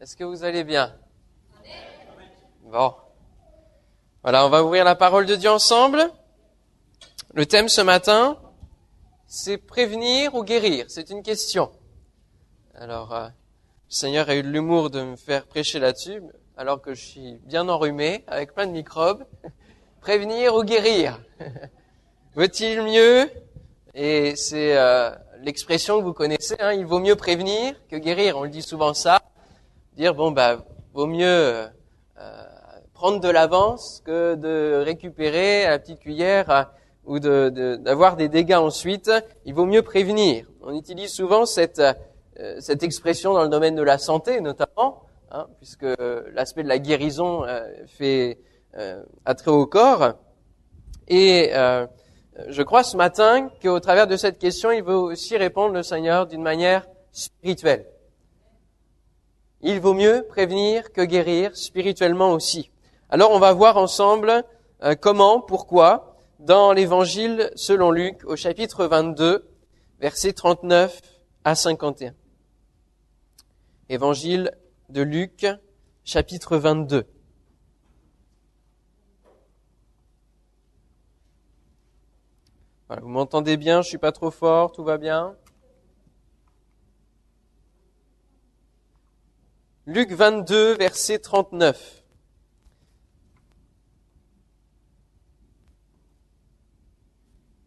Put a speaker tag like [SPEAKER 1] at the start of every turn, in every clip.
[SPEAKER 1] Est-ce que vous allez bien? Bon. Voilà, on va ouvrir la parole de Dieu ensemble. Le thème ce matin, c'est prévenir ou guérir? C'est une question. Alors, euh, le Seigneur a eu l'humour de me faire prêcher là-dessus, alors que je suis bien enrhumé, avec plein de microbes. prévenir ou guérir? Veut-il mieux? Et c'est euh, l'expression que vous connaissez, hein, il vaut mieux prévenir que guérir. On le dit souvent ça. Dire, bon, bah, vaut mieux euh, prendre de l'avance que de récupérer à la petite cuillère euh, ou d'avoir de, des dégâts ensuite. Il vaut mieux prévenir. On utilise souvent cette, euh, cette expression dans le domaine de la santé, notamment, hein, puisque l'aspect de la guérison fait attrait au corps. Et je crois ce matin qu'au travers de cette question, il veut aussi répondre le Seigneur d'une manière spirituelle. Il vaut mieux prévenir que guérir spirituellement aussi. Alors on va voir ensemble euh, comment, pourquoi, dans l'évangile selon Luc au chapitre 22, versets 39 à 51. Évangile de Luc, chapitre 22. vous m'entendez bien, je suis pas trop fort, tout va bien? Luc 22, verset 39.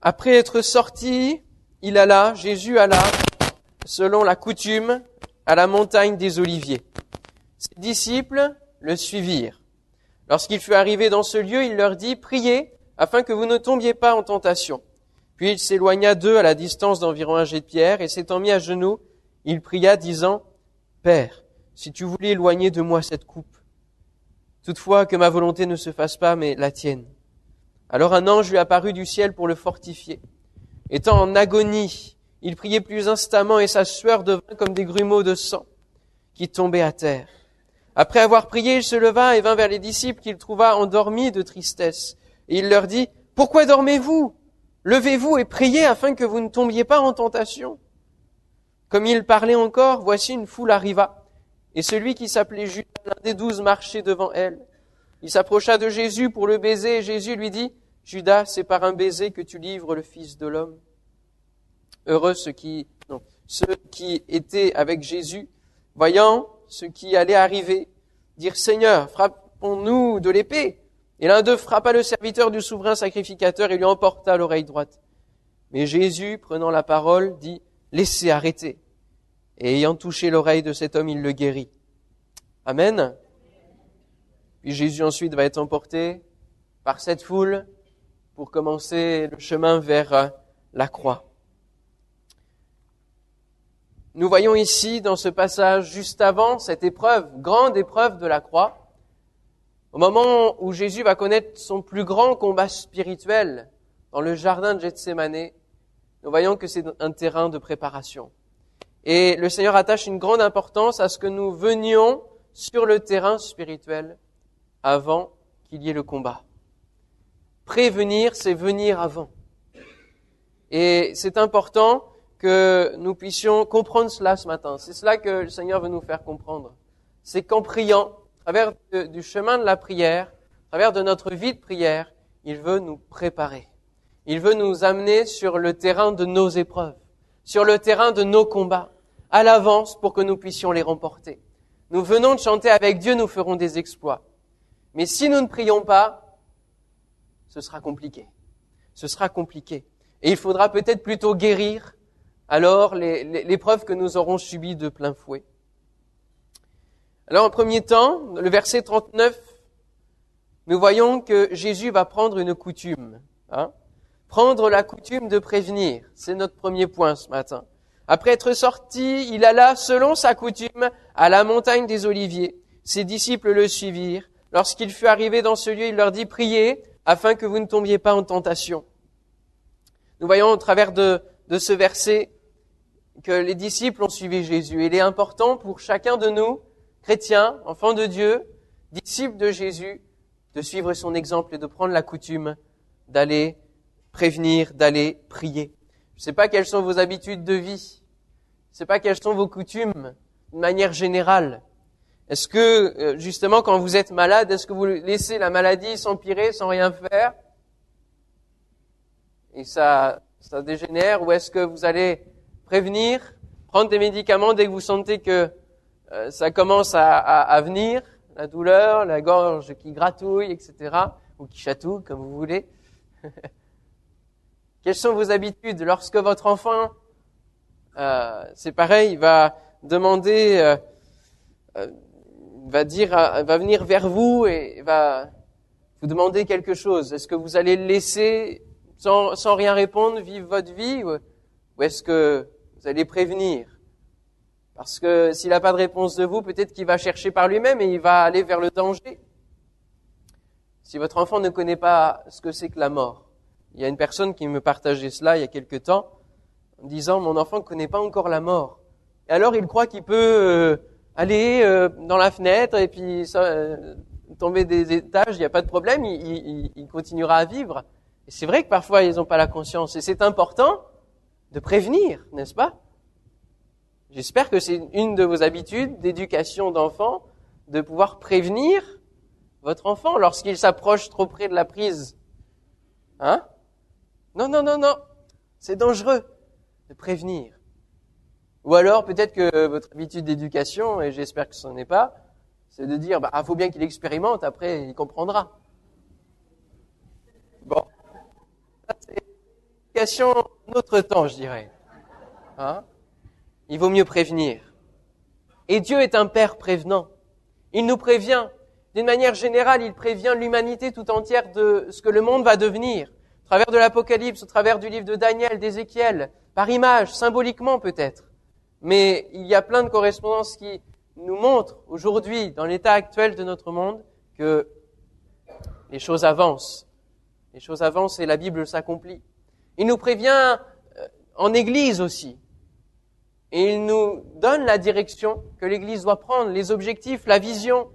[SPEAKER 1] Après être sorti, il alla, Jésus alla, selon la coutume, à la montagne des Oliviers. Ses disciples le suivirent. Lorsqu'il fut arrivé dans ce lieu, il leur dit, Priez, afin que vous ne tombiez pas en tentation. Puis il s'éloigna d'eux à la distance d'environ un jet de pierre, et s'étant mis à genoux, il pria, disant, Père, si tu voulais éloigner de moi cette coupe. Toutefois, que ma volonté ne se fasse pas, mais la tienne. Alors un ange lui apparut du ciel pour le fortifier. Étant en agonie, il priait plus instamment et sa sueur devint comme des grumeaux de sang qui tombaient à terre. Après avoir prié, il se leva et vint vers les disciples qu'il trouva endormis de tristesse. Et il leur dit, Pourquoi dormez-vous? Levez-vous et priez afin que vous ne tombiez pas en tentation. Comme il parlait encore, voici une foule arriva et celui qui s'appelait Judas, l'un des douze, marchait devant elle. Il s'approcha de Jésus pour le baiser, et Jésus lui dit, Judas, c'est par un baiser que tu livres le Fils de l'homme. Heureux ceux qui, non, ceux qui étaient avec Jésus, voyant ce qui allait arriver, dire, Seigneur, frappons-nous de l'épée. Et l'un d'eux frappa le serviteur du souverain sacrificateur et lui emporta l'oreille droite. Mais Jésus, prenant la parole, dit, laissez arrêter et ayant touché l'oreille de cet homme, il le guérit. Amen. Puis Jésus ensuite va être emporté par cette foule pour commencer le chemin vers euh, la croix. Nous voyons ici dans ce passage juste avant cette épreuve, grande épreuve de la croix, au moment où Jésus va connaître son plus grand combat spirituel dans le jardin de Gethsemane, nous voyons que c'est un terrain de préparation. Et le Seigneur attache une grande importance à ce que nous venions sur le terrain spirituel avant qu'il y ait le combat. Prévenir, c'est venir avant. Et c'est important que nous puissions comprendre cela ce matin. C'est cela que le Seigneur veut nous faire comprendre. C'est qu'en priant, à travers du chemin de la prière, à travers de notre vie de prière, il veut nous préparer. Il veut nous amener sur le terrain de nos épreuves sur le terrain de nos combats, à l'avance pour que nous puissions les remporter. Nous venons de chanter avec Dieu, nous ferons des exploits. Mais si nous ne prions pas, ce sera compliqué. Ce sera compliqué. Et il faudra peut-être plutôt guérir alors l'épreuve que nous aurons subie de plein fouet. Alors en premier temps, le verset 39, nous voyons que Jésus va prendre une coutume. Hein Prendre la coutume de prévenir, c'est notre premier point ce matin. Après être sorti, il alla, selon sa coutume, à la montagne des Oliviers. Ses disciples le suivirent. Lorsqu'il fut arrivé dans ce lieu, il leur dit, priez afin que vous ne tombiez pas en tentation. Nous voyons au travers de, ce verset que les disciples ont suivi Jésus. Il est important pour chacun de nous, chrétiens, enfants de Dieu, disciples de Jésus, de suivre son exemple et de prendre la coutume d'aller prévenir, d'aller prier. Je ne sais pas quelles sont vos habitudes de vie. Sais pas quelles sont vos coutumes de manière générale. Est-ce que, euh, justement, quand vous êtes malade, est-ce que vous laissez la maladie s'empirer sans rien faire? Et ça, ça dégénère Ou est-ce que vous allez prévenir, prendre des médicaments dès que vous sentez que euh, ça commence à, à, venir, la douleur, la gorge qui gratouille, etc., ou qui chatouille, comme vous voulez? Quelles sont vos habitudes lorsque votre enfant, euh, c'est pareil, va demander... Euh, euh va dire, va venir vers vous et va vous demander quelque chose. Est-ce que vous allez le laisser sans, sans rien répondre vivre votre vie ou est-ce que vous allez prévenir? Parce que s'il n'a pas de réponse de vous, peut-être qu'il va chercher par lui-même et il va aller vers le danger. Si votre enfant ne connaît pas ce que c'est que la mort, il y a une personne qui me partageait cela il y a quelque temps, disant mon enfant ne connaît pas encore la mort. Et alors il croit qu'il peut euh, aller euh, dans la fenêtre et puis euh, tomber des étages, il n'y a pas de problème, il, continuera à vivre. Et c'est vrai que parfois ils n'ont pas la conscience. Et c'est important de prévenir, n'est-ce pas? J'espère que c'est une de vos habitudes d'éducation d'enfant de pouvoir prévenir votre enfant lorsqu'il s'approche trop près de la prise. Hein? Non, non, non, non. C'est dangereux de prévenir. Ou alors peut-être que votre habitude d'éducation, et j'espère que ce n'en est pas, c'est de dire, bah, ah, faut bien qu'il expérimente, après il comprendra. Bon. C'est l'éducation notre temps, je dirais. Hein? Il vaut mieux prévenir. Et Dieu est un Père prévenant. Il nous prévient. D'une manière générale, il prévient l'humanité tout entière de ce que le monde va devenir. Travers de l'Apocalypse, au travers du livre de Daniel, d'Ézéchiel, par image, symboliquement peut-être. Mais il y a plein de correspondances qui nous montrent aujourd'hui, dans l'état actuel de notre monde, que les choses avancent. Les choses avancent et la Bible s'accomplit. Il nous prévient euh, en Église aussi. Et il nous donne la direction que l'Église doit prendre, les objectifs, la vision.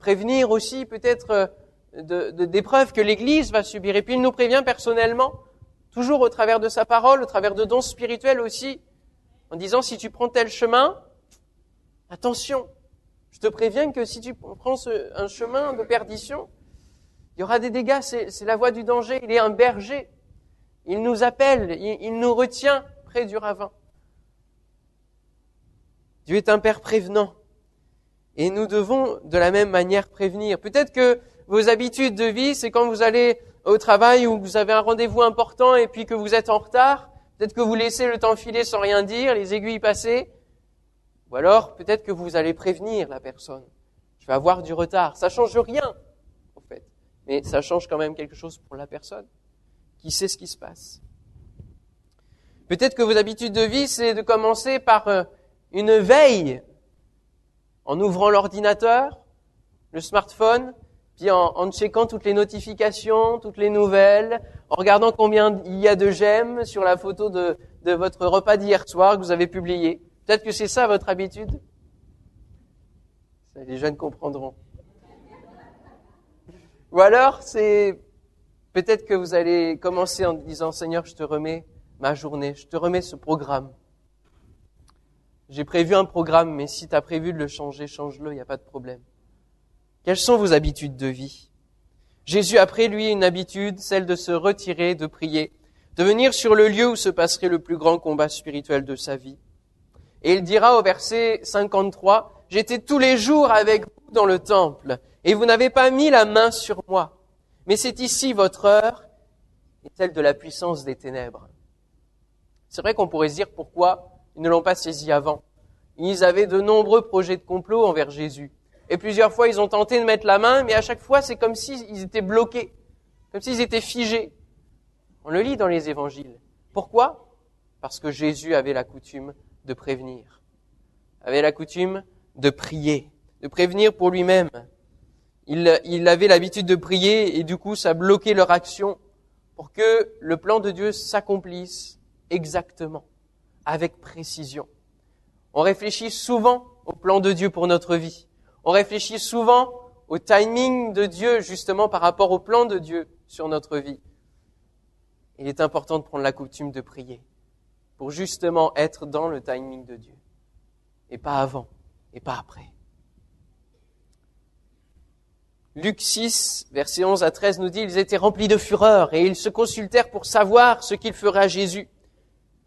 [SPEAKER 1] Prévenir aussi peut-être euh, de, de, d'épreuves que l'Église va subir. Et puis il nous prévient personnellement toujours au travers de sa parole, au travers de dons spirituels aussi, en disant si tu prends tel chemin, attention, je te préviens que si tu prends un chemin de perdition, il y aura des dégâts, c'est la voie du danger, il est un berger, il nous appelle, il, il nous retient près du ravin. Dieu est un Père prévenant. Et nous devons de la même manière prévenir. Peut-être que vos habitudes de vie, c'est quand vous allez au travail ou vous avez un rendez-vous important et puis que vous êtes en retard, peut-être que vous laissez le temps filer sans rien dire, les aiguilles passer, ou alors peut-être que vous allez prévenir la personne. Je vais avoir du retard. Ça change rien, en fait. Mais ça change quand même quelque chose pour la personne qui sait ce qui se passe. Peut-être que vos habitudes de vie, c'est de commencer par euh, une veille en ouvrant l'ordinateur, le smartphone, en, checkant toutes les notifications, toutes les nouvelles, en regardant combien il y a de j'aime sur la photo de, de votre repas d'hier soir que vous avez publié. Peut-être que c'est ça votre habitude? les jeunes comprendront. Ou alors, c'est peut-être que vous allez commencer en disant Seigneur, je te remets ma journée, je te remets ce programme. J'ai prévu un programme, mais si tu as prévu de le changer, change-le, il n'y a pas de problème. Quelles sont vos habitudes de vie? Jésus a pris, lui, une habitude, celle de se retirer, de prier, de venir sur le lieu où se passerait le plus grand combat spirituel de sa vie. Et il dira au verset 53, J'étais tous les jours avec vous dans le temple, et vous n'avez pas mis la main sur moi. Mais c'est ici votre heure et celle de la puissance des ténèbres. C'est vrai qu'on pourrait se dire pourquoi ils ne l'ont pas saisi avant? Ils avaient de nombreux projets de complot envers Jésus. Et plusieurs fois, ils ont tenté de mettre la main, mais à chaque fois, c'est comme s'ils étaient bloqués, comme s'ils étaient figés. On le lit dans les évangiles. Pourquoi? Parce que Jésus avait la coutume de prévenir, avait la coutume de prier, de prévenir pour lui-même. Il, il avait l'habitude de prier et du coup, ça bloquait leur action pour que le plan de Dieu s'accomplisse exactement, avec précision. On réfléchit souvent au plan de Dieu pour notre vie. On réfléchit souvent au timing de Dieu justement par rapport au plan de Dieu sur notre vie. Il est important de prendre la coutume de prier pour justement être dans le timing de Dieu et pas avant. et pas après. Luc 6, versets 11 à 13 nous dit, ils étaient remplis de fureur et ils se consultèrent pour savoir ce qu'il ferait à Jésus.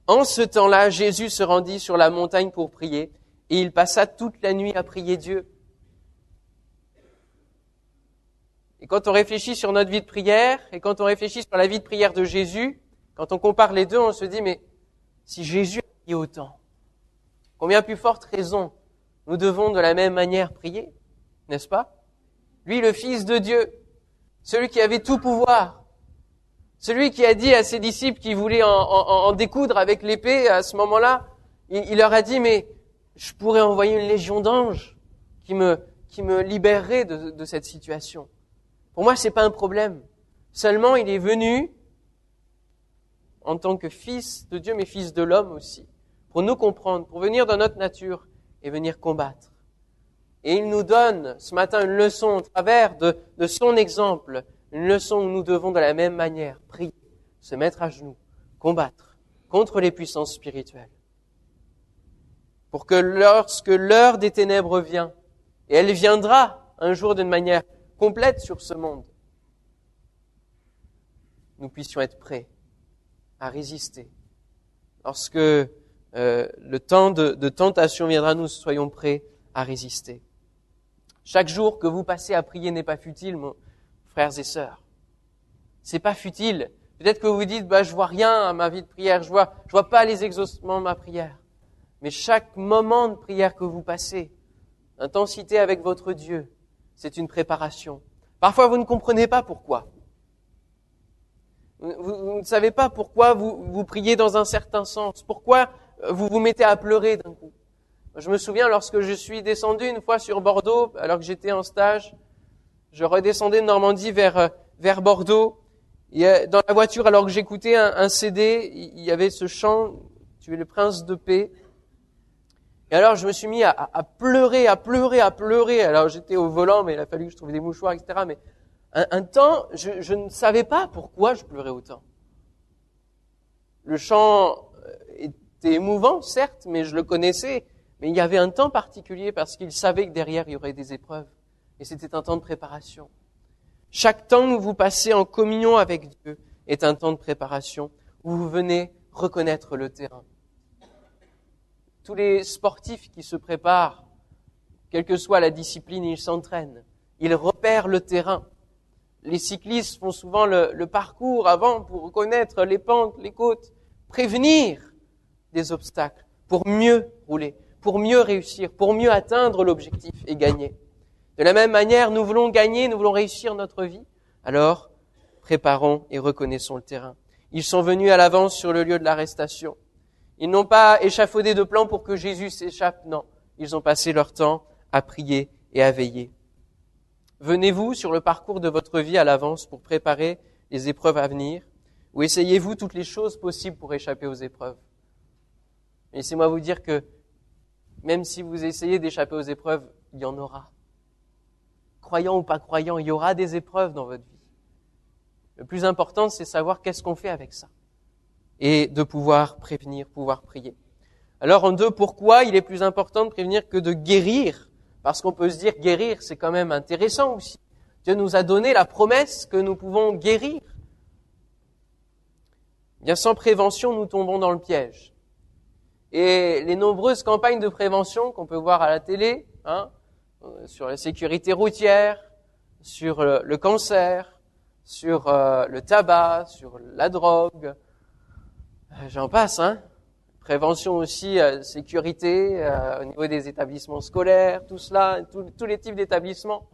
[SPEAKER 1] En ce temps-là, Jésus se rendit sur la montagne pour prier et il passa toute la nuit à prier Dieu. Et quand on réfléchit sur notre vie de prière et quand on réfléchit sur la vie de prière de Jésus, quand on compare les deux, on se dit, mais si Jésus a prié autant, combien plus forte raison nous devons de la même manière prier, n'est-ce pas? Lui, le Fils de Dieu, celui qui avait tout pouvoir, celui qui a dit à ses disciples qui voulaient en, découdre avec l'épée à ce moment-là, il, leur a dit, mais je pourrais envoyer une légion d'anges qui me, qui me libérerait de cette situation. Pour moi, c'est pas un problème. Seulement, il est venu en tant que fils de Dieu, mais fils de l'homme aussi, pour nous comprendre, pour venir dans notre nature et venir combattre. Et il nous donne ce matin une leçon au travers de, de son exemple, une leçon où nous devons de la même manière prier, se mettre à genoux, combattre contre les puissances spirituelles. Pour que lorsque l'heure des ténèbres vient, et elle viendra un jour d'une manière complète sur ce monde, nous puissions être prêts à résister. Lorsque euh, le temps de, tentation viendra, nous soyons prêts à résister. Chaque jour que vous passez à prier n'est pas futile, frères et sœurs. C'est pas futile. Peut-être que vous vous dites, bah, je vois rien à ma vie de prière, je vois, je vois pas les exaucements de ma prière. Mais chaque moment de prière que vous passez, intensité avec votre Dieu, c'est une préparation. Parfois, vous ne comprenez pas pourquoi. Vous, ne savez pas pourquoi vous, vous priez dans un certain sens, pourquoi vous vous mettez à pleurer d'un coup. Je me souviens lorsque je suis descendu une fois sur Bordeaux, alors que j'étais en stage, je redescendais de Normandie vers, vers Bordeaux. Dans la voiture, alors que j'écoutais un, un, CD, il y avait ce chant, Tu es le prince de paix. Et alors je me suis mis à, pleurer, à pleurer, à pleurer. Alors j'étais au volant, mais il a fallu que je trouve des mouchoirs, etc. Mais un, temps, je, je, ne savais pas pourquoi je pleurais autant. Le chant euh, était émouvant, certes, mais je le connaissais. Mais il y avait un temps particulier parce qu'il savait que derrière il y aurait des épreuves. Et c'était un temps de préparation. Chaque temps où vous passez en communion avec Dieu est un temps de préparation où vous venez reconnaître le terrain tous les sportifs qui se préparent, quelle que soit la discipline, ils s'entraînent. Ils repèrent le terrain. Les cyclistes font souvent le, parcours avant pour connaître les pentes, les côtes, prévenir des obstacles pour mieux rouler, pour mieux réussir, pour mieux atteindre l'objectif et gagner. De la même manière, nous voulons gagner, nous voulons réussir notre vie. Alors, préparons et reconnaissons le terrain. Ils sont venus à l'avance sur le lieu de l'arrestation. Ils n'ont pas échafaudé de plan pour que Jésus s'échappe, non. Ils ont passé leur temps à prier et à veiller. Venez-vous sur le parcours de votre vie à l'avance pour préparer les épreuves à venir ou essayez-vous toutes les choses possibles pour échapper aux épreuves? Laissez-moi vous dire que même si vous essayez d'échapper aux épreuves, il y en aura. Croyant ou pas croyant, il y aura des épreuves dans votre vie. Le plus important, c'est savoir qu'est-ce qu'on fait avec ça et de pouvoir prévenir, pouvoir prier. Alors en deux, pourquoi il est plus important de prévenir que de guérir? Parce qu'on peut se dire guérir, c'est quand même intéressant aussi. Dieu nous a donné la promesse que nous pouvons guérir. Bien sans prévention, nous tombons dans le piège. Et les nombreuses campagnes de prévention qu'on peut voir à la télé, hein, euh, sur la sécurité routière, sur le, cancer, sur euh, le tabac, sur la drogue, j'en passe, hein. Prévention aussi, euh, sécurité euh, au niveau des établissements scolaires, tout cela, tous les types d'établissements.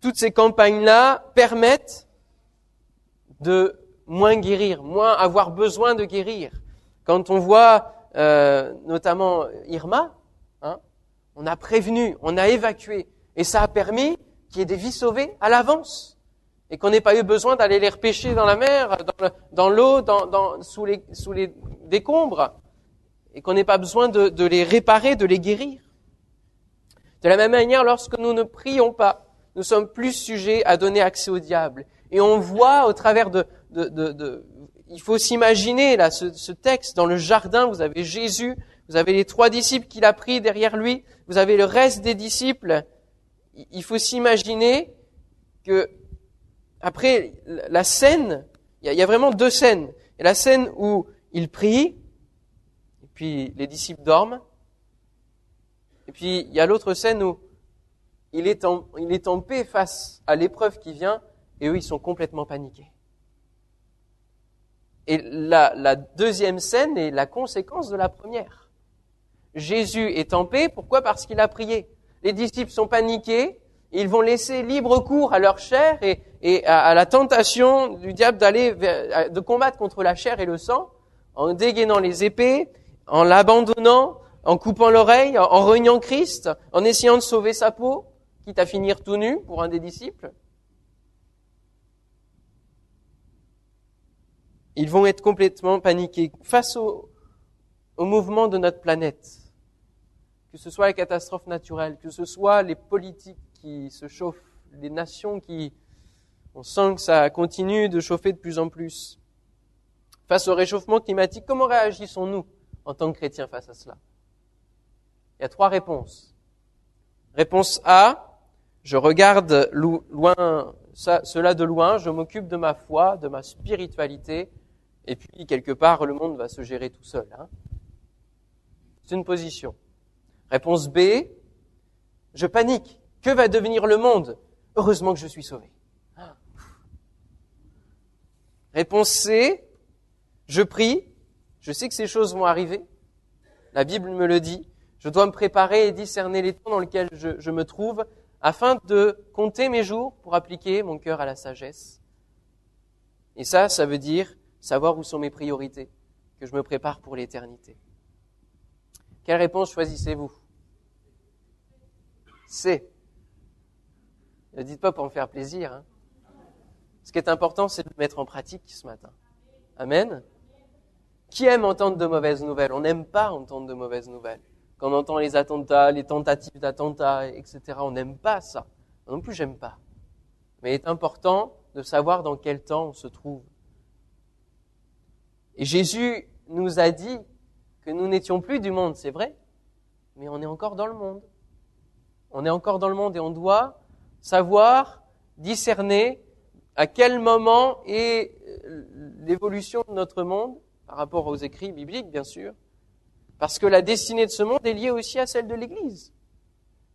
[SPEAKER 1] Toutes ces campagnes-là permettent de moins guérir, moins avoir besoin de guérir. Quand on voit notamment Irma, hein, on a prévenu, on a évacué, et ça a permis qu'il y ait des vies sauvées à l'avance et qu'on n'ait pas eu besoin d'aller les repêcher dans la mer, dans l'eau, dans, dans, sous, les, sous les décombres, et qu'on n'ait pas besoin de, de, les réparer, de les guérir. De la même manière, lorsque nous ne prions pas, nous sommes plus sujets à donner accès au diable. Et on voit au travers de... de, de, de il faut s'imaginer là ce, ce, texte dans le jardin, vous avez Jésus, vous avez les trois disciples qu'il a pris derrière lui, vous avez le reste des disciples. Il faut s'imaginer que après la scène, il y, a vraiment deux scènes. Il y a la scène où il prie, et puis les disciples dorment. Et puis il y a l'autre scène où il est, en, paix face à l'épreuve qui vient, et eux, ils sont complètement paniqués. Et la deuxième scène est la conséquence de la première. Jésus est en paix, pourquoi? Parce qu'il a prié. Les disciples sont paniqués, ils vont laisser libre cours à leur chair et, à, la tentation du diable d'aller de combattre contre la chair et le sang en dégainant les épées, en l'abandonnant, en coupant l'oreille, en reniant Christ, en essayant de sauver sa peau, quitte à finir tout nu pour un des disciples. Ils vont être complètement paniqués face au mouvement de notre planète, que ce soit les catastrophes naturelles, que ce soit les politiques qui se chauffent, les nations qui, on sent que ça continue de chauffer de plus en plus. Face au réchauffement climatique, comment réagissons-nous en tant que chrétiens face à cela? Il y a trois réponses. Réponse A, je regarde cela de loin, je m'occupe de ma foi, de ma spiritualité, et puis quelque part le monde va se gérer tout seul. Hein. C'est une position. Réponse B, je panique. Que va devenir le monde? Heureusement que je suis sauvé. Réponse C, je prie, je sais que ces choses vont arriver, la Bible me le dit, je dois me préparer et discerner les temps dans lesquels je, je me trouve afin de compter mes jours pour appliquer mon cœur à la sagesse. Et ça, ça veut dire savoir où sont mes priorités, que je me prépare pour l'éternité. Quelle réponse choisissez-vous? C. Ne dites pas pour me faire plaisir. Hein. Ce qui est important, c'est de le mettre en pratique ce matin. Amen. Qui aime entendre de mauvaises nouvelles? On n'aime pas entendre de mauvaises nouvelles. Quand on entend les attentats, les tentatives d'attentats, etc., on n'aime pas ça. non plus, j'aime pas. Mais il est important de savoir dans quel temps on se trouve. Et Jésus nous a dit que nous n'étions plus du monde, c'est vrai, mais on est encore dans le monde. On est encore dans le monde et on doit savoir discerner à quel moment est euh, l'évolution de notre monde par rapport aux écrits bibliques, bien sûr, parce que la destinée de ce monde est liée aussi à celle de l'Église.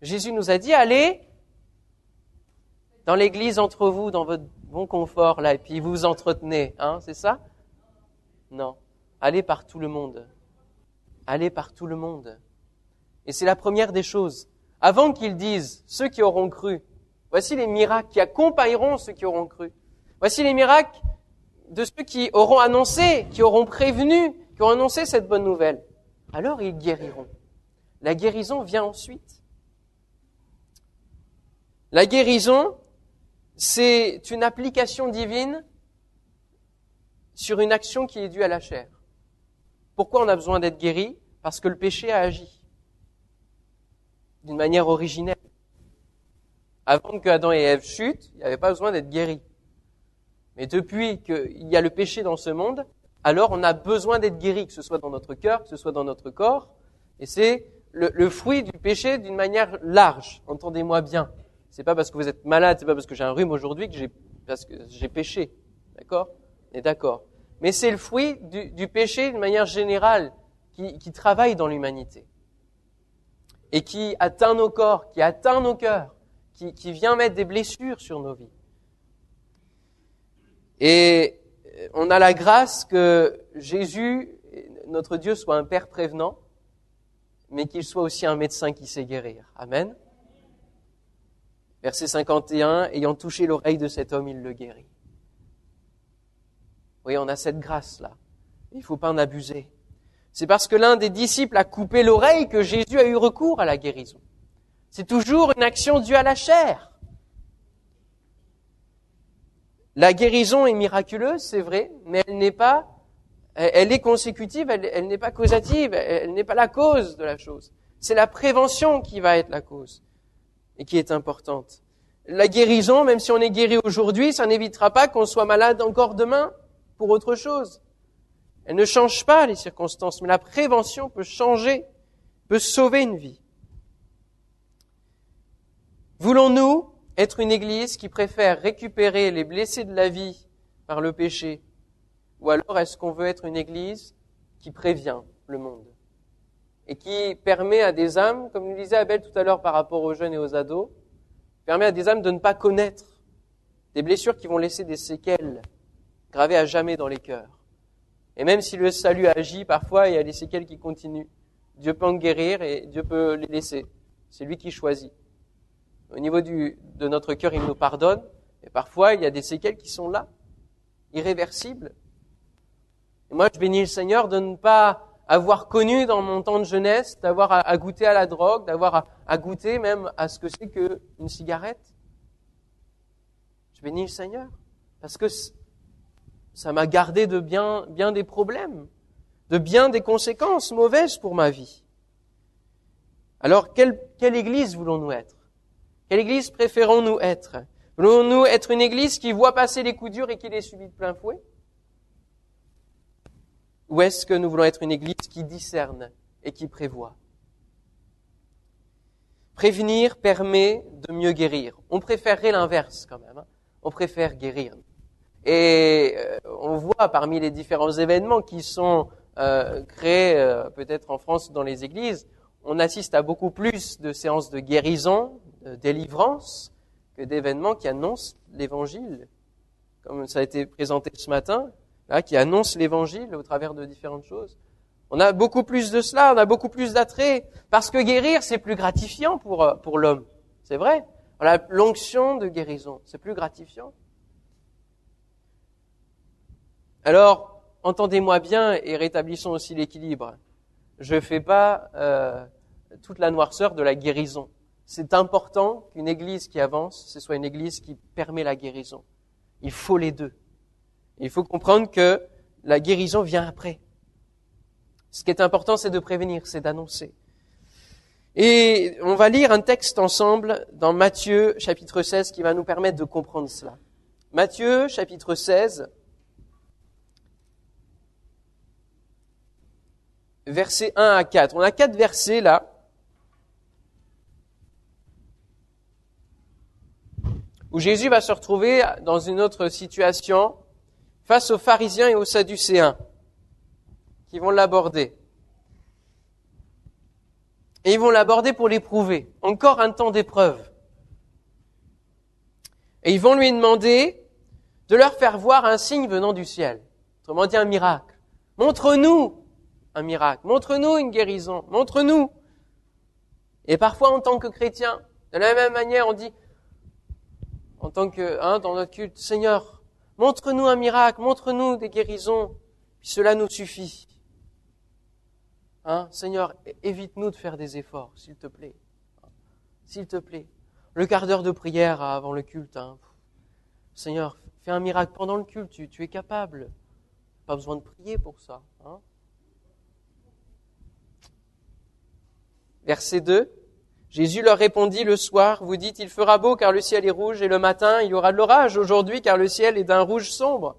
[SPEAKER 1] Jésus nous a dit, allez dans l'Église entre vous, dans votre bon confort, là, et puis vous vous entretenez, hein, c'est ça? Non. Allez par tout le monde. Allez par tout le monde. Et c'est la première des choses. Avant qu'ils disent, ceux qui auront cru, Voici les miracles qui accompagneront ceux qui auront cru. Voici les miracles de ceux qui auront annoncé, qui auront prévenu, qui auront annoncé cette bonne nouvelle. Alors ils guériront. La guérison vient ensuite. La guérison, c'est une application divine sur une action qui est due à la chair. Pourquoi on a besoin d'être guéri? Parce que le péché a agi d'une manière originelle. Avant que Adam et Ève chutent, il n'y avait pas besoin d'être guéri. Mais depuis qu'il y a le péché dans ce monde, alors on a besoin d'être guéri, que ce soit dans notre cœur, que ce soit dans notre corps. Et c'est le, fruit du péché d'une manière large. Entendez-moi bien. C'est pas parce que vous êtes malade, c'est pas parce que j'ai un rhume aujourd'hui que j'ai parce que j'ai péché. D'accord? On est d'accord. Mais c'est le fruit du, péché d'une manière générale qui, qui travaille dans l'humanité et qui atteint nos corps, qui atteint nos cœurs qui, vient mettre des blessures sur nos vies. Et on a la grâce que Jésus, notre Dieu, soit un Père prévenant, mais qu'il soit aussi un médecin qui sait guérir. Amen. Verset 51, ayant touché l'oreille de cet homme, il le guérit. Oui, on a cette grâce-là. Il ne faut pas en abuser. C'est parce que l'un des disciples a coupé l'oreille que Jésus a eu recours à la guérison. C'est toujours une action due à la chair. La guérison est miraculeuse, c'est vrai, mais elle n'est pas, elle est consécutive, elle, n'est pas causative, elle, n'est pas la cause de la chose. C'est la prévention qui va être la cause et qui est importante. La guérison, même si on est guéri aujourd'hui, ça n'évitera pas qu'on soit malade encore demain pour autre chose. Elle ne change pas les circonstances, mais la prévention peut changer, peut sauver une vie. Voulons-nous être une Église qui préfère récupérer les blessés de la vie par le péché Ou alors est-ce qu'on veut être une Église qui prévient le monde et qui permet à des âmes, comme nous disait Abel tout à l'heure par rapport aux jeunes et aux ados, permet à des âmes de ne pas connaître des blessures qui vont laisser des séquelles gravées à jamais dans les cœurs. Et même si le salut agit, parfois il y a des séquelles qui continuent. Dieu peut en guérir et Dieu peut les laisser. C'est lui qui choisit. Au niveau de notre cœur, il nous pardonne, et parfois il y a des séquelles qui sont là, irréversibles. Et moi, je bénis le Seigneur de ne pas avoir connu dans mon temps de jeunesse, d'avoir à, goûter à la drogue, d'avoir à, goûter même à ce que c'est qu'une cigarette. Je bénis le Seigneur parce que ça m'a gardé de bien, bien des problèmes, de bien des conséquences mauvaises pour ma vie. Alors, quelle, quelle église voulons-nous être? Quelle église préférons-nous être? Voulons-nous être une église qui voit passer les coups durs et qui les subit de plein fouet? Ou est-ce que nous voulons être une Église qui discerne et qui prévoit? Prévenir permet de mieux guérir. On préférerait l'inverse quand même. Hein. On préfère guérir. Et euh, on voit parmi les différents événements qui sont euh, créés euh, peut-être en France dans les églises, on assiste à beaucoup plus de séances de guérison, de délivrance, que d'événements qui annoncent l'Évangile, comme ça a été présenté ce matin qui annonce l'évangile au travers de différentes choses. On a beaucoup plus de cela, on a beaucoup plus d'attrait, parce que guérir, c'est plus gratifiant pour, euh, pour l'homme. C'est vrai. Voilà, l'onction de guérison, c'est plus gratifiant. Alors, entendez-moi bien et rétablissons aussi l'équilibre. Je ne fais pas euh, toute la noirceur de la guérison. C'est important qu'une église qui avance, ce soit une église qui permet la guérison. Il faut les deux. Il faut comprendre que la guérison vient après. Ce qui est important, c'est de prévenir, c'est d'annoncer. Et on va lire un texte ensemble dans Matthieu chapitre 16 qui va nous permettre de comprendre cela. Matthieu chapitre 16, versets 1 à 4. On a quatre versets là. Où Jésus va se retrouver dans une autre situation face aux pharisiens et aux sadducéens qui vont l'aborder. Et ils vont l'aborder pour l'éprouver. Encore un temps d'épreuve. Et ils vont lui demander de leur faire voir un signe venant du ciel. Autrement dit, un miracle. Montre-nous un miracle. Montre-nous une guérison. Montre-nous. Et parfois, en tant que chrétien, de la même manière, on dit, en tant que, hein, dans notre culte, Seigneur, Montre-nous un miracle, montre-nous des guérisons, puis cela nous suffit. Hein, Seigneur, évite-nous de faire des efforts, s'il te plaît. S'il te plaît. Le quart d'heure de prière avant le culte. Hein. Seigneur, fais un miracle pendant le culte, tu, tu es capable. Pas besoin de prier pour ça. Hein. Verset 2. Jésus leur répondit le soir, vous dites, il fera beau car le ciel est rouge, et le matin, il y aura de l'orage aujourd'hui car le ciel est d'un rouge sombre.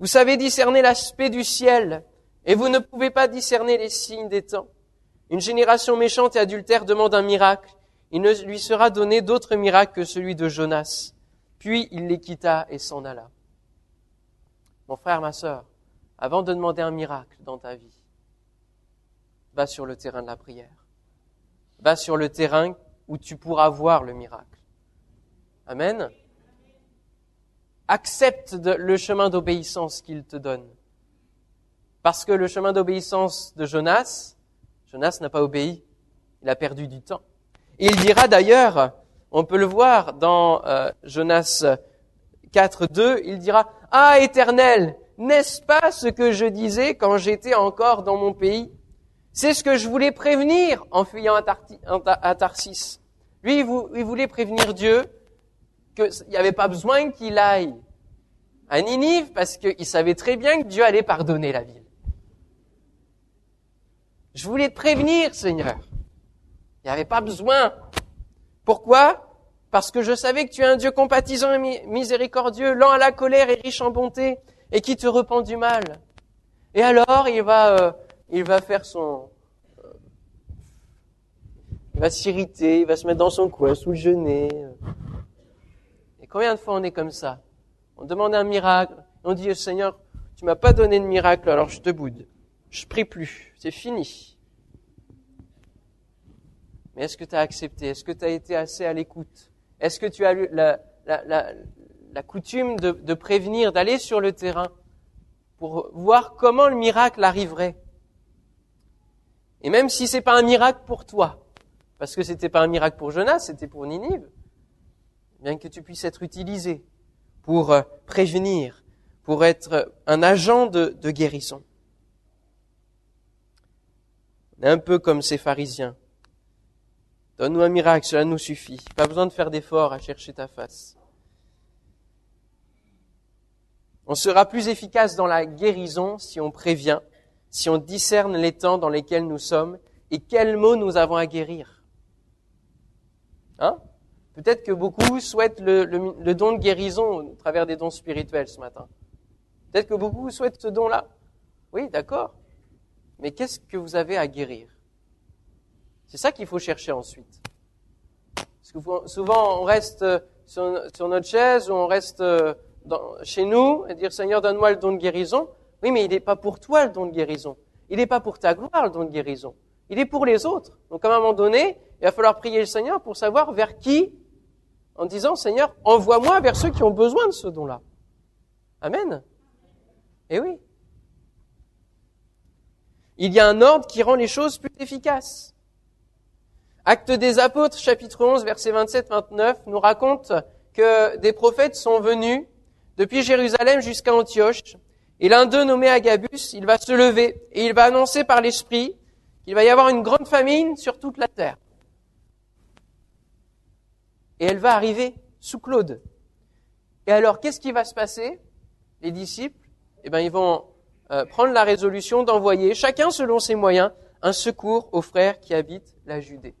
[SPEAKER 1] Vous savez discerner l'aspect du ciel, et vous ne pouvez pas discerner les signes des temps. Une génération méchante et adultère demande un miracle. Il ne lui sera donné d'autre miracle que celui de Jonas. Puis il les quitta et s'en alla. Mon frère, ma sœur, avant de demander un miracle dans ta vie, va sur le terrain de la prière va sur le terrain où tu pourras voir le miracle. Amen. Accepte le chemin d'obéissance qu'il te donne. Parce que le chemin d'obéissance de Jonas, Jonas n'a pas obéi, il a perdu du temps. Il dira d'ailleurs, on peut le voir dans euh, Jonas 4, 2, il dira, Ah éternel, n'est-ce pas ce que je disais quand j'étais encore dans mon pays? C'est ce que je voulais prévenir en fuyant à, Tarsis. Lui, il voulait prévenir Dieu qu'il n'y avait pas besoin qu'il aille à Ninive parce qu'il savait très bien que Dieu allait pardonner la ville. Je voulais te prévenir, Seigneur. Il n'y avait pas besoin. Pourquoi? Parce que je savais que tu es un Dieu compatissant et miséricordieux, lent à la colère et riche en bonté, et qui te repent du mal. Et alors, il va, euh, il va faire son, euh, il va s'irriter, il va se mettre dans son coin, sous le genêt. Et combien de fois on est comme ça? On demande un miracle, on dit, Seigneur, tu m'as pas donné de miracle, alors je te boude. Je prie plus, c'est fini. Mais est-ce que tu as accepté? Est-ce que tu as été assez à l'écoute? Est-ce que tu as eu la, la, la, coutume de prévenir, d'aller sur le terrain pour voir comment le miracle arriverait? Et même si c'est pas un miracle pour toi, parce que c'était pas un miracle pour Jonas, c'était pour Ninive, bien que tu puisses être utilisé pour euh, prévenir, pour être un agent de, de guérison. Un peu comme ces pharisiens. Donne-nous un miracle, cela nous suffit. Pas besoin de faire d'efforts à chercher ta face. On sera plus efficace dans la guérison si on prévient, si on discerne les temps dans lesquels nous sommes et quels mots nous avons à guérir. Hein? Peut-être que beaucoup souhaitent le, don de guérison au travers des dons spirituels ce matin. Peut-être que beaucoup souhaitent ce don-là. Oui, d'accord. Mais qu'est-ce que vous avez à guérir? C'est ça qu'il faut chercher ensuite. Parce que souvent, on reste euh, sur, notre chaise ou on reste euh, chez nous et dire Seigneur, donne-moi le don de guérison. Oui, mais il n'est pas pour toi le don de guérison. Il n'est pas pour ta gloire le don de guérison. Il est pour les autres. Donc à un moment donné, il va falloir prier le Seigneur pour savoir vers qui, en disant Seigneur, envoie-moi vers ceux qui ont besoin de ce don-là. Amen. Eh oui. Il y a un ordre qui rend les choses plus efficaces. Acte des apôtres, chapitre 11, versets 27-29, nous raconte que des prophètes sont venus depuis Jérusalem jusqu'à Antioche, et l'un d'eux, nommé Agabus, il va se lever et il va annoncer par l'Esprit qu'il va y avoir une grande famine sur toute la terre. Et elle va arriver sous Claude. Et alors, qu'est-ce qui va se passer? Les disciples, eh ben, ils vont euh, prendre la résolution d'envoyer, chacun selon ses moyens, un secours aux frères qui habitent la Judée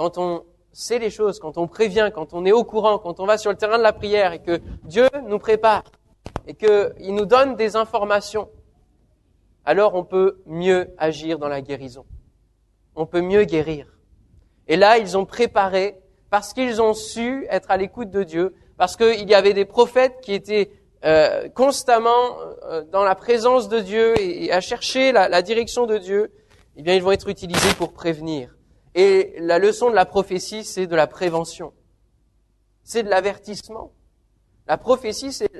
[SPEAKER 1] quand on sait les choses, quand on prévient, quand on est au courant, quand on va sur le terrain de la prière et que Dieu nous prépare et qu'il nous donne des informations, alors on peut mieux agir dans la guérison. On peut mieux guérir. Et là, ils ont préparé parce qu'ils ont su être à l'écoute de Dieu, parce qu'il y avait des prophètes qui étaient euh, constamment euh, dans la présence de Dieu et, à chercher la, la direction de Dieu, eh bien, ils vont être utilisés pour prévenir. Et la leçon de la prophétie, c'est de la prévention. C'est de l'avertissement. La prophétie, c'est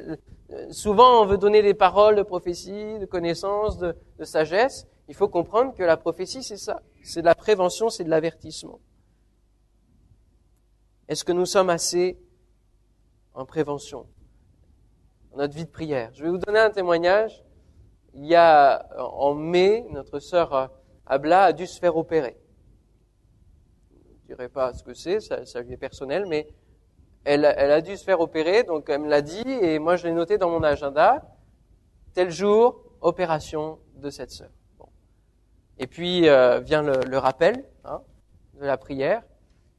[SPEAKER 1] souvent on veut donner des paroles de prophétie, de connaissance, de, de sagesse. Il faut comprendre que la prophétie, c'est ça. C'est de la prévention, c'est de l'avertissement. Est-ce que nous sommes assez en prévention dans notre vie de prière? Je vais vous donner un témoignage. Il y a en mai, notre sœur Abla a dû se faire opérer dirai pas ce que c'est, ça, lui est personnel, mais elle, elle, a dû se faire opérer, donc elle me l'a dit, et moi je l'ai noté dans mon agenda, tel jour, opération de cette sœur. Et puis euh, vient le, le rappel hein, de la prière,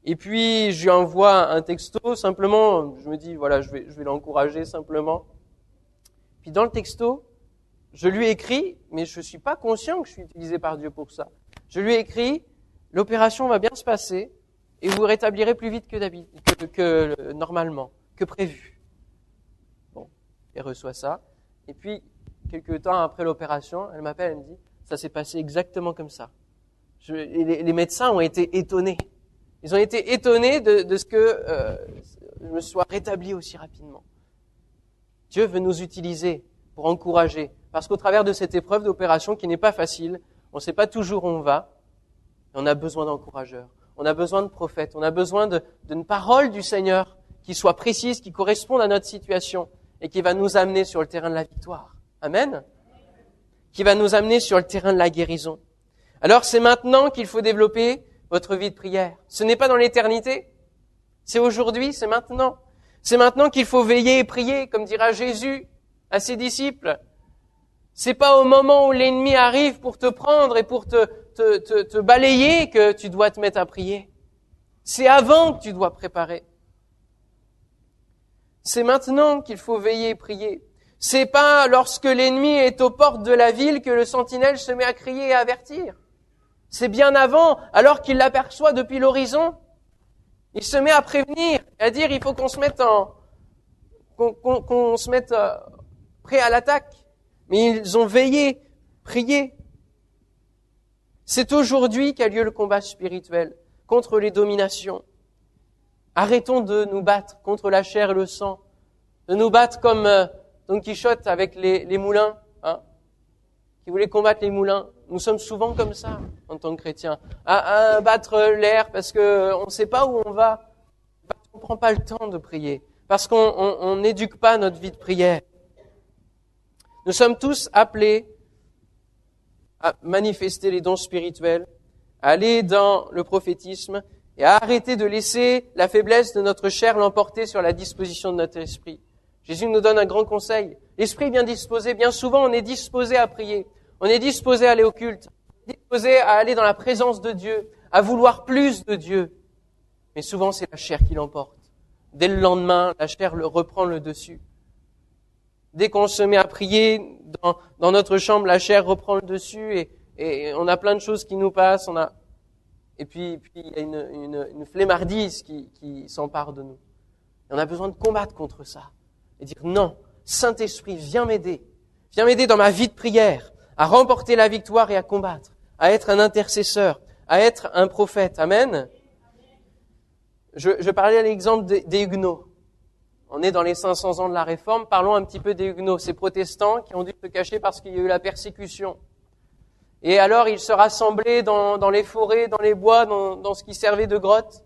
[SPEAKER 1] et puis je lui envoie un texto, simplement, je me dis, voilà, je vais, je vais l'encourager simplement. Puis dans le texto, je lui écris, mais je suis pas conscient que je suis utilisé par Dieu pour ça. Je lui écris, l'opération va bien se passer, et vous rétablirez plus vite que, que, que normalement, que prévu. Bon, elle reçoit ça. Et puis, quelques temps après l'opération, elle m'appelle, elle me dit, ça s'est passé exactement comme ça. Je, les, médecins ont été étonnés. Ils ont été étonnés de, de ce que euh, je me sois rétabli aussi rapidement. Dieu veut nous utiliser pour encourager, parce qu'au travers de cette épreuve d'opération qui n'est pas facile, on ne sait pas toujours où on va, et on a besoin d'encourageurs on a besoin de prophètes, on a besoin d'une parole du Seigneur qui soit précise, qui corresponde à notre situation et qui va nous amener sur le terrain de la victoire. Amen. Qui va nous amener sur le terrain de la guérison. Alors c'est maintenant qu'il faut développer votre vie de prière. Ce n'est pas dans l'éternité. C'est aujourd'hui, c'est maintenant. C'est maintenant qu'il faut veiller et prier, comme dira Jésus à ses disciples. C'est pas au moment où l'ennemi arrive pour te prendre et pour te, te, balayer que tu dois te mettre à prier. C'est avant que tu dois préparer. C'est maintenant qu'il faut veiller et prier. C'est pas lorsque l'ennemi est aux portes de la ville que le sentinelle se met à crier et à avertir. C'est bien avant, alors qu'il l'aperçoit depuis l'horizon. Il se met à prévenir, à dire il faut qu'on se mette en, qu'on se mette euh, prêt à l'attaque. Mais ils ont veillé, prié. C'est aujourd'hui qu'a lieu le combat spirituel contre les dominations. Arrêtons de nous battre contre la chair et le sang, de nous battre comme euh, Don Quichotte avec les, moulins, hein, qui voulait combattre les moulins. Nous sommes souvent comme ça en tant que chrétiens, à, battre l'air parce que on ne sait pas où on va, parce qu'on ne prend pas le temps de prier, parce qu'on n'éduque pas notre vie de prière. Nous sommes tous appelés à manifester les dons spirituels, à aller dans le prophétisme et à arrêter de laisser la faiblesse de notre chair l'emporter sur la disposition de notre esprit. Jésus nous donne un grand conseil. L'esprit bien disposé, bien souvent on est disposé à prier, on est disposé à aller au culte, disposé à aller dans la présence de Dieu, à vouloir plus de Dieu. Mais souvent c'est la chair qui l'emporte. Dès le lendemain, la chair reprend le dessus. Dès qu'on se met à prier dans, dans, notre chambre, la chair reprend le dessus et, et, on a plein de choses qui nous passent. On a, et puis, puis il y a une, une, flemmardise qui, qui s'empare de nous. On a besoin de combattre contre ça et dire non, Saint-Esprit, viens m'aider. Viens m'aider dans ma vie de prière à remporter la victoire et à combattre, à être un intercesseur, à être un prophète. Amen. Je, je parlais à l'exemple des, des Huguenots. On est dans les 500 ans de la Réforme. Parlons un petit peu des Huguenots, ces protestants qui ont dû se cacher parce qu'il y a eu la persécution. Et alors ils se rassemblaient dans, les forêts, dans les bois, dans, dans, ce qui servait de grotte.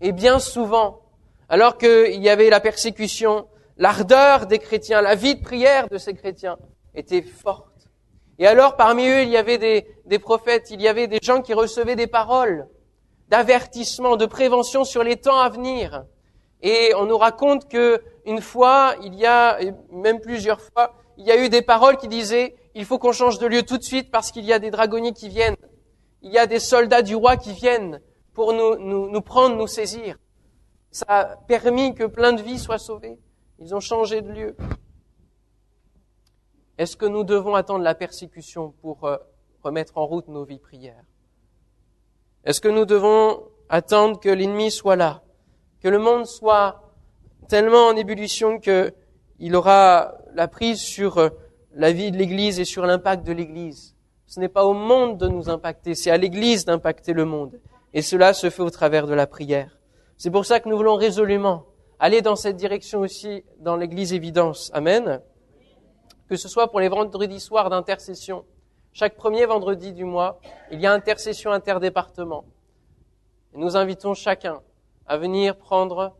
[SPEAKER 1] Et bien souvent, alors qu'il y avait la persécution, l'ardeur des chrétiens, la vie de prière de ces chrétiens était forte. Et alors, parmi eux, il y avait des, des prophètes, il y avait des gens qui recevaient des paroles d'avertissement, de prévention sur les temps à venir. Et on nous raconte que une fois, il y a, même plusieurs fois, il y a eu des paroles qui disaient, il faut qu'on change de lieu tout de suite parce qu'il y a des dragonniers qui viennent. Il y a des soldats du roi qui viennent pour nous prendre, nous saisir. Ça a permis que plein de vies soient sauvées. Ils ont changé de lieu. Est-ce que nous devons attendre la persécution pour euh, remettre en route nos vies prières? Est-ce que nous devons attendre que l'ennemi soit là, que le monde soit tellement en ébullition qu'il aura la prise sur euh, la vie de l'Église et sur l'impact de l'Église Ce n'est pas au monde de nous impacter, c'est à l'Église d'impacter le monde. Et cela se fait au travers de la prière. C'est pour ça que nous voulons résolument aller dans cette direction aussi dans l'église évidence. Amen. Que ce soit pour les vendredis soirs d'intercession. Chaque premier vendredi du mois, il y a intercession interdépartement. Nous invitons chacun à venir prendre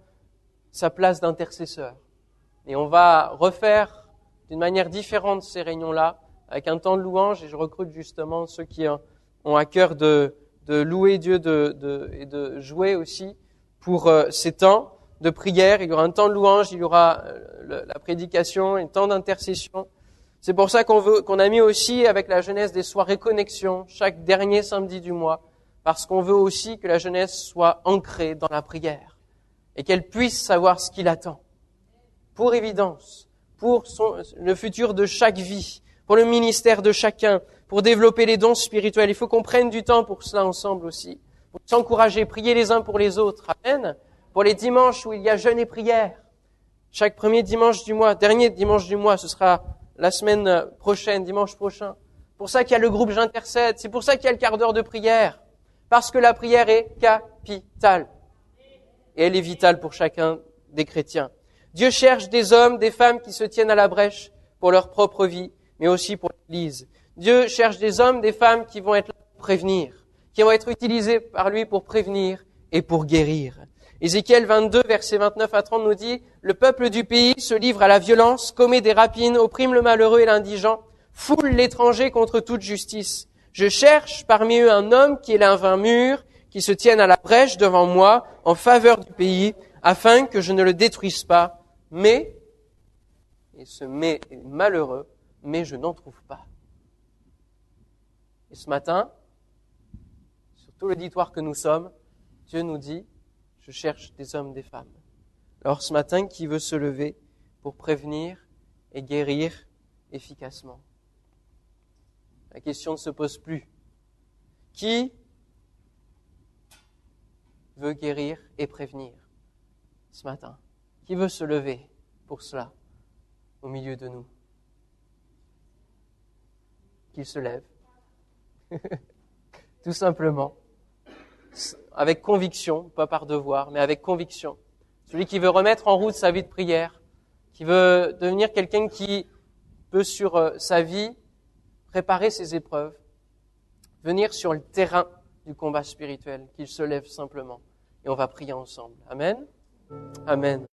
[SPEAKER 1] sa place d'intercesseur. Et on va refaire d'une manière différente ces réunions-là, avec un temps de louange, et je recrute justement ceux qui ont à cœur de, louer Dieu et de jouer aussi pour euh, ces temps de prière, il y aura un temps de louange, il y aura euh, la prédication, un temps d'intercession. C'est pour ça qu'on a mis aussi avec la jeunesse des soirées connexion chaque dernier samedi du mois, parce qu'on veut aussi que la jeunesse soit ancrée dans la prière et qu'elle puisse savoir ce qu'il attend. Pour évidence, pour le futur de chaque vie, pour le ministère de chacun, pour développer les dons spirituels. Il faut qu'on prenne du temps pour cela ensemble aussi, pour s'encourager, prier les uns pour les autres. Amen pour les dimanches où il y a jeûne et prière. Chaque premier dimanche du mois, dernier dimanche du mois, ce sera la semaine prochaine, dimanche prochain. Pour ça qu'il y a le groupe J'intercède. C'est pour ça qu'il y a le quart d'heure de prière. Parce que la prière est capitale. Et elle est vitale pour chacun des chrétiens. Dieu cherche des hommes, des femmes qui se tiennent à la brèche pour leur propre vie, mais aussi pour l'Église. Dieu cherche des hommes, des femmes qui vont être là pour prévenir, qui vont être utilisés par lui pour prévenir et pour guérir. Ézéchiel 22, versets 29 à 30 nous dit, Le peuple du pays se livre à la violence, commet des rapines, opprime le malheureux et l'indigent, foule l'étranger contre toute justice. Je cherche parmi eux un homme qui est vin mûr, qui se tienne à la brèche devant moi en faveur du pays, afin que je ne le détruise pas. Mais, et ce mais est malheureux, mais je n'en trouve pas. Et ce matin, sur tout l'auditoire que nous sommes, Dieu nous dit, je cherche des hommes, des femmes. Alors ce matin, qui veut se lever pour prévenir et guérir efficacement? La question ne se pose plus. Qui veut guérir et prévenir ce matin? Qui veut se lever pour cela au milieu de nous? Qu'il se lève. Tout simplement. Avec conviction, pas par devoir, mais avec conviction. Celui qui veut remettre en route sa vie de prière, qui veut devenir quelqu'un qui peut sur euh, sa vie préparer ses épreuves, venir sur le terrain du combat spirituel, qu'il se lève simplement. Et on va prier ensemble. Amen. Amen.